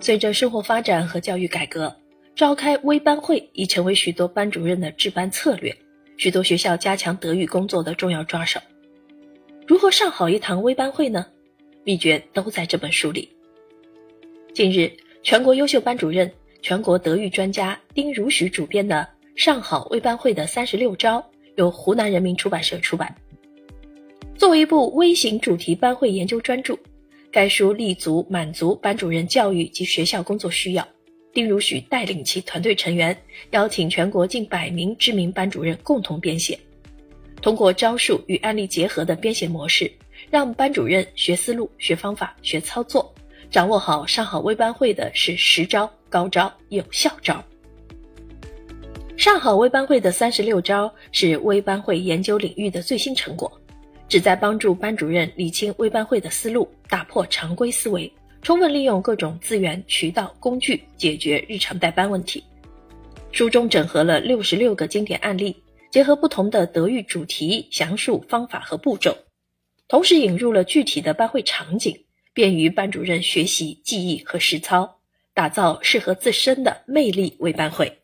随着生活发展和教育改革，召开微班会已成为许多班主任的治班策略，许多学校加强德育工作的重要抓手。如何上好一堂微班会呢？秘诀都在这本书里。近日，全国优秀班主任、全国德育专家丁如许主编的《上好微班会的三十六招》由湖南人民出版社出版。作为一部微型主题班会研究专著。该书立足满足班主任教育及学校工作需要，丁如许带领其团队成员，邀请全国近百名知名班主任共同编写。通过招数与案例结合的编写模式，让班主任学思路、学方法、学操作，掌握好上好微班会的是实招、高招、有效招。上好微班会的三十六招是微班会研究领域的最新成果。旨在帮助班主任理清微班会的思路，打破常规思维，充分利用各种资源、渠道、工具，解决日常代班问题。书中整合了六十六个经典案例，结合不同的德育主题，详述方法和步骤，同时引入了具体的班会场景，便于班主任学习、记忆和实操，打造适合自身的魅力微班会。